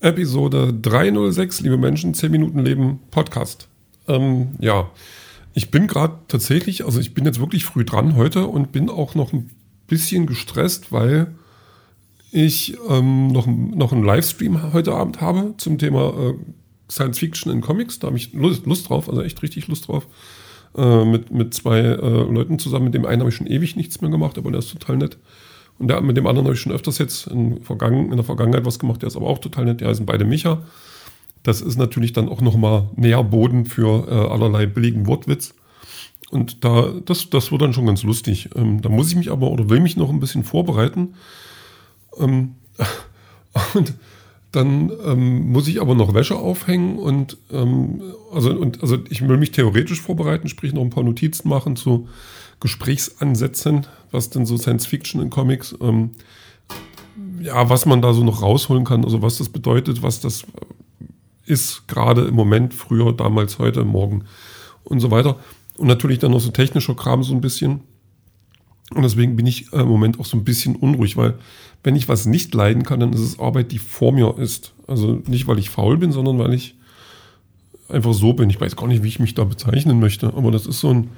Episode 306, liebe Menschen, 10 Minuten Leben, Podcast. Ähm, ja, ich bin gerade tatsächlich, also ich bin jetzt wirklich früh dran heute und bin auch noch ein bisschen gestresst, weil ich ähm, noch, noch einen Livestream heute Abend habe zum Thema äh, Science Fiction in Comics. Da habe ich Lust, Lust, drauf, also echt richtig Lust drauf. Äh, mit, mit zwei äh, Leuten zusammen. Mit dem einen habe ich schon ewig nichts mehr gemacht, aber der ist total nett. Und der, mit dem anderen habe ich schon öfters jetzt in, Vergangen, in der Vergangenheit was gemacht, der ist aber auch total nett. Ja, sind beide Micha. Das ist natürlich dann auch nochmal mehr Boden für äh, allerlei billigen Wortwitz. Und da, das, das wird dann schon ganz lustig. Ähm, da muss ich mich aber oder will mich noch ein bisschen vorbereiten. Ähm, und dann ähm, muss ich aber noch Wäsche aufhängen und ähm, also, und also ich will mich theoretisch vorbereiten, sprich noch ein paar Notizen machen zu Gesprächsansätzen, was denn so Science Fiction in Comics, ähm, ja, was man da so noch rausholen kann, also was das bedeutet, was das ist, gerade im Moment, früher, damals, heute, morgen und so weiter. Und natürlich dann noch so technischer Kram so ein bisschen. Und deswegen bin ich im Moment auch so ein bisschen unruhig, weil wenn ich was nicht leiden kann, dann ist es Arbeit, die vor mir ist. Also nicht, weil ich faul bin, sondern weil ich einfach so bin. Ich weiß gar nicht, wie ich mich da bezeichnen möchte, aber das ist so ein,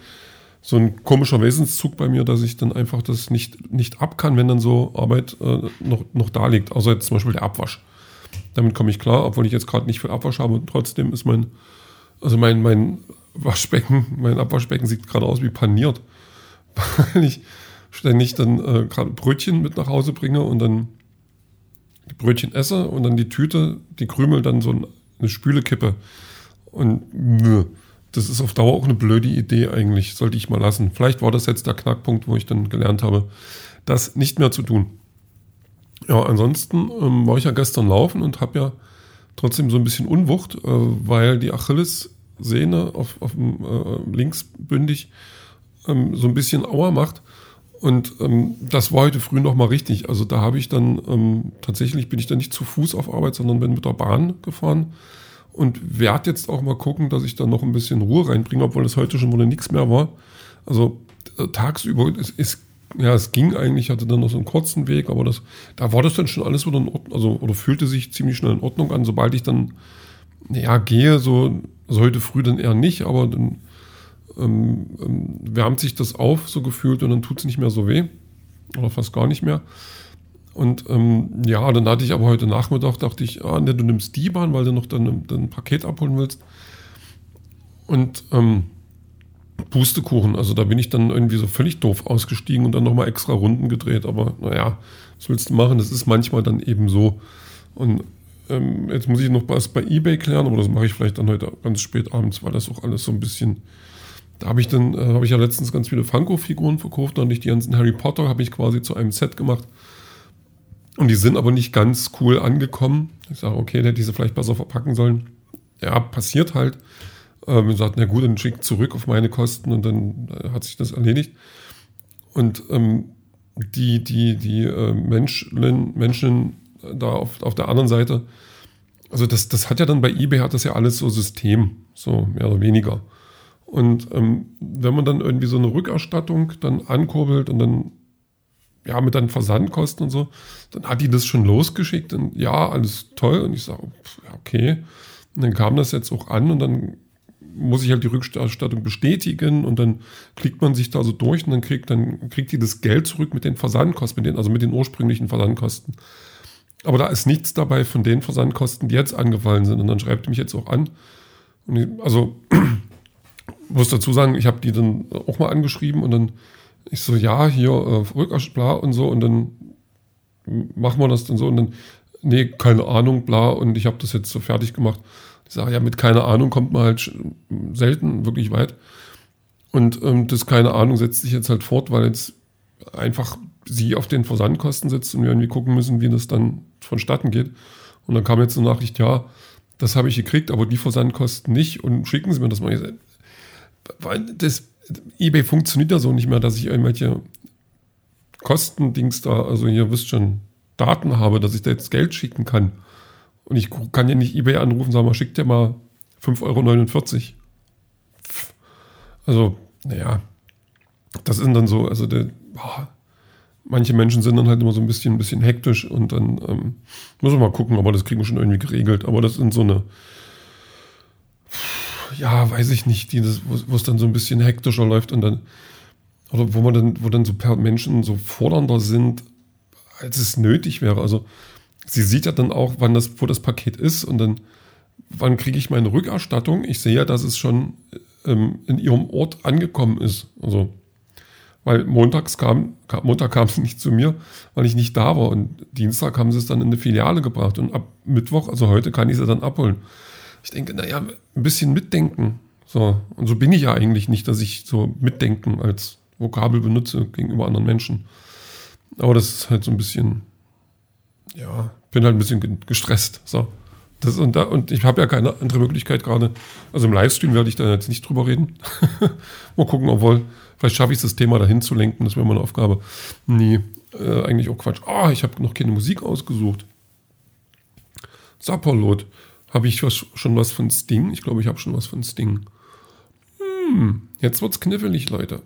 so ein komischer Wesenszug bei mir, dass ich dann einfach das nicht, nicht ab kann, wenn dann so Arbeit äh, noch, noch da liegt. Außer jetzt zum Beispiel der Abwasch. Damit komme ich klar, obwohl ich jetzt gerade nicht viel Abwasch habe. Und trotzdem ist mein, also mein, mein Waschbecken, mein Abwaschbecken sieht gerade aus wie paniert. Weil ich ständig dann äh, gerade Brötchen mit nach Hause bringe und dann die Brötchen esse und dann die Tüte, die Krümel dann so eine Spüle kippe. Und mh, das ist auf Dauer auch eine blöde Idee eigentlich, sollte ich mal lassen. Vielleicht war das jetzt der Knackpunkt, wo ich dann gelernt habe, das nicht mehr zu tun. Ja, ansonsten ähm, war ich ja gestern laufen und habe ja trotzdem so ein bisschen Unwucht, äh, weil die Achillessehne auf, auf äh, linksbündig ähm, so ein bisschen Auer macht. Und ähm, das war heute früh nochmal richtig. Also da habe ich dann, ähm, tatsächlich bin ich dann nicht zu Fuß auf Arbeit, sondern bin mit der Bahn gefahren und werde jetzt auch mal gucken, dass ich da noch ein bisschen Ruhe reinbringe, obwohl es heute schon wieder nichts mehr war. Also äh, tagsüber, es, es, ja, es ging eigentlich, hatte dann noch so einen kurzen Weg, aber das, da war das dann schon alles wieder in Ordnung, also, oder fühlte sich ziemlich schnell in Ordnung an, sobald ich dann, ja, gehe, so, also heute früh dann eher nicht, aber dann ähm, ähm, wärmt sich das auf, so gefühlt, und dann tut es nicht mehr so weh. Oder fast gar nicht mehr. Und ähm, ja, dann hatte ich aber heute Nachmittag, dachte ich, ah, ne, du nimmst die Bahn, weil du noch dann, dann Paket abholen willst. Und ähm, Pustekuchen, also da bin ich dann irgendwie so völlig doof ausgestiegen und dann nochmal extra Runden gedreht. Aber naja, was willst du machen? Das ist manchmal dann eben so. Und ähm, jetzt muss ich noch was bei Ebay klären, aber das mache ich vielleicht dann heute ganz spät abends, weil das auch alles so ein bisschen. Da habe ich dann, äh, habe ich ja letztens ganz viele Funko-Figuren verkauft, dann nicht die ganzen Harry Potter, habe ich quasi zu einem Set gemacht. Und die sind aber nicht ganz cool angekommen. Ich sage, okay, hätte diese vielleicht besser verpacken sollen. Ja, passiert halt. Ähm, ich sagt, na gut, dann schickt zurück auf meine Kosten und dann äh, hat sich das erledigt. Und ähm, die, die, die äh, Menschen, Menschen da auf, auf der anderen Seite, also das, das hat ja dann bei eBay hat das ja alles so System, so mehr oder weniger. Und ähm, wenn man dann irgendwie so eine Rückerstattung dann ankurbelt und dann ja, mit dann Versandkosten und so. Dann hat die das schon losgeschickt und ja, alles toll. Und ich sage, okay. Und dann kam das jetzt auch an und dann muss ich halt die Rückerstattung bestätigen und dann klickt man sich da so durch und dann kriegt, dann kriegt die das Geld zurück mit den Versandkosten, mit den, also mit den ursprünglichen Versandkosten. Aber da ist nichts dabei von den Versandkosten, die jetzt angefallen sind. Und dann schreibt die mich jetzt auch an. Ich, also, muss dazu sagen, ich habe die dann auch mal angeschrieben und dann ich so, ja, hier äh, Rückasch, bla und so und dann machen wir das dann so und dann, nee, keine Ahnung, bla und ich habe das jetzt so fertig gemacht. Ich sage, ja, mit keine Ahnung kommt man halt selten wirklich weit. Und ähm, das keine Ahnung setzt sich jetzt halt fort, weil jetzt einfach sie auf den Versandkosten sitzt und wir irgendwie gucken müssen, wie das dann vonstatten geht. Und dann kam jetzt eine Nachricht, ja, das habe ich gekriegt, aber die Versandkosten nicht und schicken Sie mir das mal. Weil das eBay funktioniert ja so nicht mehr, dass ich irgendwelche Kostendings da, also hier wisst schon, Daten habe, dass ich da jetzt Geld schicken kann. Und ich kann ja nicht eBay anrufen und sagen, mal, schickt dir mal 5,49 Euro. Also, naja, das sind dann so, also der, boah, manche Menschen sind dann halt immer so ein bisschen, ein bisschen hektisch und dann ähm, müssen wir mal gucken, aber das kriegen wir schon irgendwie geregelt. Aber das sind so eine, ja, weiß ich nicht, wo es dann so ein bisschen hektischer läuft und dann, oder wo man dann, wo dann so Menschen so fordernder sind, als es nötig wäre. Also sie sieht ja dann auch, wann das, wo das Paket ist und dann, wann kriege ich meine Rückerstattung? Ich sehe ja, dass es schon ähm, in ihrem Ort angekommen ist. Also weil montags kam, Montag kam sie nicht zu mir, weil ich nicht da war. Und Dienstag haben sie es dann in eine Filiale gebracht. Und ab Mittwoch, also heute, kann ich sie dann abholen. Ich denke, naja, ein bisschen mitdenken. So. Und so bin ich ja eigentlich nicht, dass ich so mitdenken als Vokabel benutze gegenüber anderen Menschen. Aber das ist halt so ein bisschen, ja, bin halt ein bisschen gestresst. So. Das und, da, und ich habe ja keine andere Möglichkeit gerade. Also im Livestream werde ich da jetzt nicht drüber reden. Mal gucken, obwohl Vielleicht schaffe ich es, das Thema dahin zu lenken, das wäre meine Aufgabe. Nee, äh, eigentlich auch Quatsch. Ah, ich habe noch keine Musik ausgesucht. Sapperlot. Habe ich was, schon was von Sting? Ich glaube, ich habe schon was von Sting. Hm, jetzt wird's knifflig, Leute.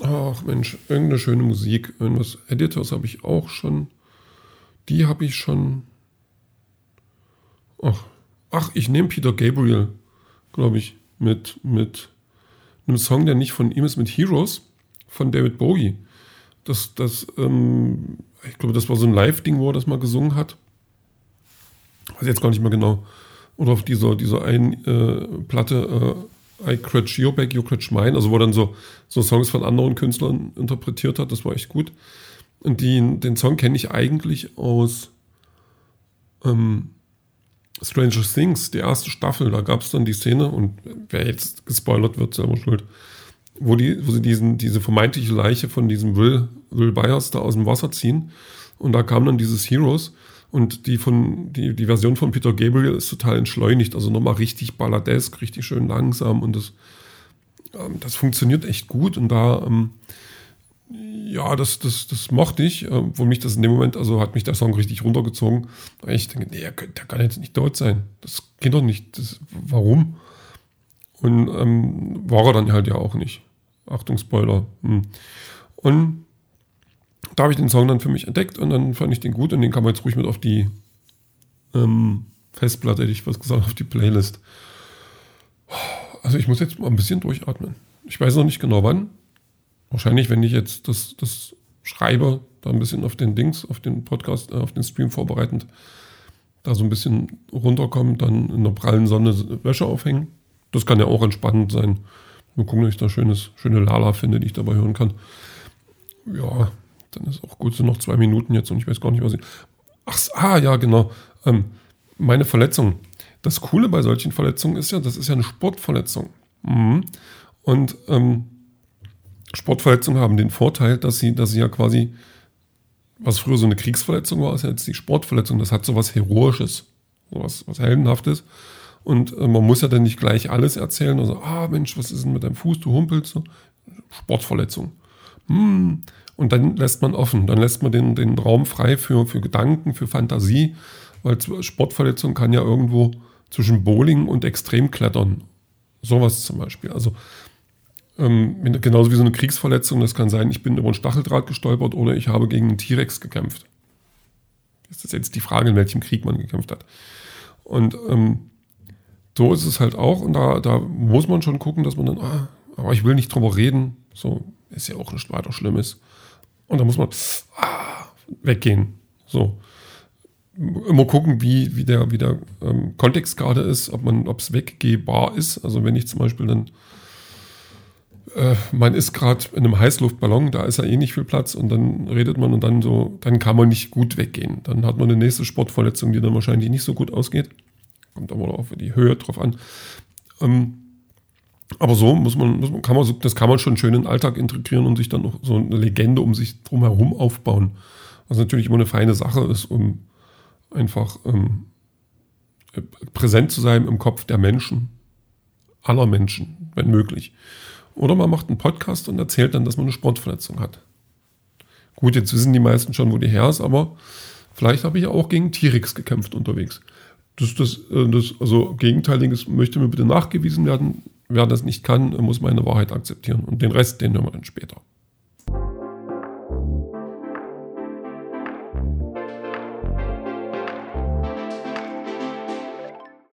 Ach Mensch, irgendeine schöne Musik. Irgendwas Editors habe ich auch schon. Die habe ich schon. Ach, ach ich nehme Peter Gabriel, glaube ich, mit, mit einem Song, der nicht von ihm ist, mit Heroes von David Bowie. Das, das, ähm, ich glaube, das war so ein Live-Ding, wo er das mal gesungen hat. Weiß jetzt gar nicht mehr genau. Oder auf dieser, dieser einen äh, Platte, äh, I Cratch Your Back, You Cratch Mine, also wo er dann so, so Songs von anderen Künstlern interpretiert hat, das war echt gut. Und die, den Song kenne ich eigentlich aus ähm, Stranger Things, die erste Staffel, da gab es dann die Szene, und wer jetzt gespoilert wird, selber schuld, wo, die, wo sie diesen, diese vermeintliche Leiche von diesem Will, Will Byers da aus dem Wasser ziehen. Und da kam dann dieses Heroes. Und die, von, die, die Version von Peter Gabriel ist total entschleunigt, also nochmal richtig balladesk, richtig schön langsam. Und das, ähm, das funktioniert echt gut. Und da ähm, ja, das, das, das mochte ich, äh, wo mich das in dem Moment, also hat mich der Song richtig runtergezogen. Weil ich denke, nee, der, der kann jetzt nicht dort sein. Das geht doch nicht. Das, warum? Und ähm, war er dann halt ja auch nicht. Achtung, Spoiler. Hm. Und da habe ich den Song dann für mich entdeckt und dann fand ich den gut und den kann man jetzt ruhig mit auf die ähm, Festplatte, hätte ich was gesagt, auf die Playlist. Also ich muss jetzt mal ein bisschen durchatmen. Ich weiß noch nicht genau wann, wahrscheinlich, wenn ich jetzt das, das schreibe, da ein bisschen auf den Dings, auf den Podcast, äh, auf den Stream vorbereitend, da so ein bisschen runterkommen, dann in der prallen Sonne Wäsche aufhängen. Das kann ja auch entspannend sein. Mal gucken, ob ich da schönes, schöne Lala finde, die ich dabei hören kann. Ja, dann ist auch gut, sind noch zwei Minuten jetzt und ich weiß gar nicht, was ich. Ach, ah, ja, genau. Ähm, meine Verletzung. Das Coole bei solchen Verletzungen ist ja, das ist ja eine Sportverletzung. Mhm. Und ähm, Sportverletzungen haben den Vorteil, dass sie, dass sie ja quasi, was früher so eine Kriegsverletzung war, ist jetzt die Sportverletzung. Das hat so was Heroisches, so was, was Heldenhaftes. Und äh, man muss ja dann nicht gleich alles erzählen. Also, ah Mensch, was ist denn mit deinem Fuß? Du humpelst. So. Sportverletzung. Hm. Und dann lässt man offen. Dann lässt man den, den Raum frei für, für Gedanken, für Fantasie. Weil Sportverletzung kann ja irgendwo zwischen Bowling und Extremklettern. Sowas zum Beispiel. Also ähm, genauso wie so eine Kriegsverletzung, das kann sein, ich bin über einen Stacheldraht gestolpert oder ich habe gegen einen T-Rex gekämpft. Das ist jetzt die Frage, in welchem Krieg man gekämpft hat. Und ähm, so ist es halt auch. Und da, da muss man schon gucken, dass man dann, ah, aber ich will nicht drüber reden. So ist ja auch nicht weiter Schlimmes. Und da muss man ah, weggehen. So. Immer gucken, wie, wie der, wie der ähm, Kontext gerade ist, ob es weggehbar ist. Also wenn ich zum Beispiel dann äh, man ist gerade in einem Heißluftballon, da ist ja eh nicht viel Platz und dann redet man und dann so, dann kann man nicht gut weggehen. Dann hat man eine nächste Sportverletzung, die dann wahrscheinlich nicht so gut ausgeht. Kommt aber auch für die Höhe drauf an. Ähm, aber so muss man, muss man, kann man, das kann man schon schön in den Alltag integrieren und sich dann noch so eine Legende um sich drumherum aufbauen. Was natürlich immer eine feine Sache ist, um einfach ähm, präsent zu sein im Kopf der Menschen, aller Menschen, wenn möglich. Oder man macht einen Podcast und erzählt dann, dass man eine Sportverletzung hat. Gut, jetzt wissen die meisten schon, wo die her ist, aber vielleicht habe ich auch gegen T-Rex gekämpft unterwegs. Das, das, äh, das, also Gegenteiliges möchte mir bitte nachgewiesen werden. Wer das nicht kann, muss meine Wahrheit akzeptieren. Und den Rest, den hören wir dann später.